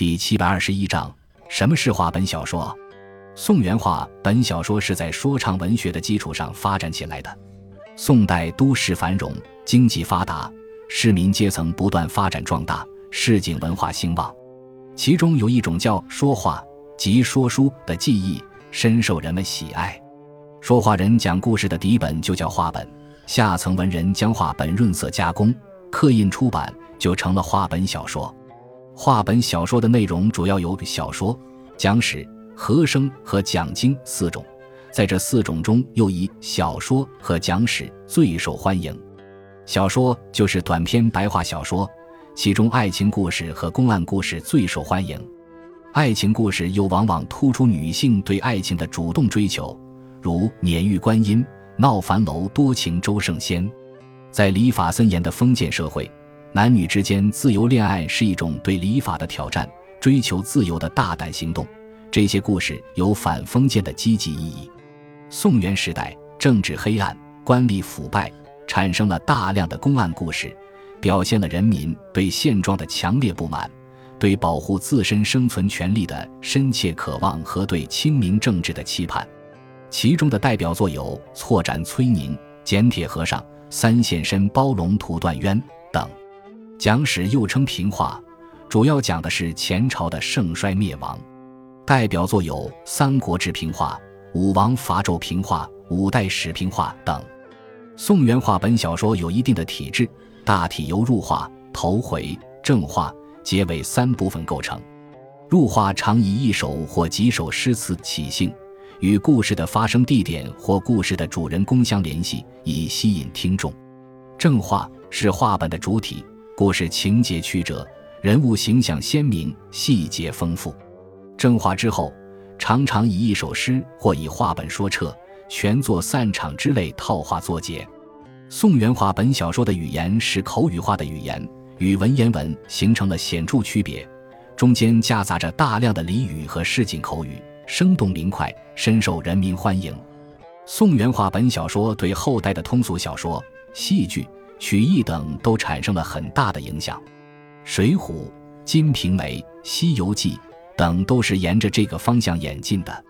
第七百二十一章：什么是话本小说？宋元话本小说是在说唱文学的基础上发展起来的。宋代都市繁荣，经济发达，市民阶层不断发展壮大，市井文化兴旺。其中有一种叫说话，即说书的技艺，深受人们喜爱。说话人讲故事的底本就叫话本，下层文人将话本润色加工、刻印出版，就成了话本小说。话本小说的内容主要有小说、讲史、和声和讲经四种，在这四种中，又以小说和讲史最受欢迎。小说就是短篇白话小说，其中爱情故事和公案故事最受欢迎。爱情故事又往往突出女性对爱情的主动追求。如《碾玉观音》《闹樊楼多情周圣仙》，在礼法森严的封建社会，男女之间自由恋爱是一种对礼法的挑战，追求自由的大胆行动。这些故事有反封建的积极意义。宋元时代，政治黑暗，官吏腐败，产生了大量的公案故事，表现了人民对现状的强烈不满，对保护自身生存权利的深切渴望和对清明政治的期盼。其中的代表作有《错斩崔宁》《剪铁和尚》《三现身包龙图断冤》。讲史又称平话，主要讲的是前朝的盛衰灭亡。代表作有《三国志平话》《武王伐纣平话》《五代史平话》等。宋元话本小说有一定的体制，大体由入话、头回、正话、结尾三部分构成。入话常以一首或几首诗词起兴。与故事的发生地点或故事的主人公相联系，以吸引听众。正话是话本的主体，故事情节曲折，人物形象鲜明，细节丰富。正话之后，常常以一首诗或以话本说撤、全作散场之类套话作结。宋元话本小说的语言是口语化的语言，与文言文形成了显著区别，中间夹杂着大量的俚语和市井口语。生动明快，深受人民欢迎。宋元话本小说对后代的通俗小说、戏剧、曲艺等都产生了很大的影响，《水浒》《金瓶梅》《西游记》等都是沿着这个方向演进的。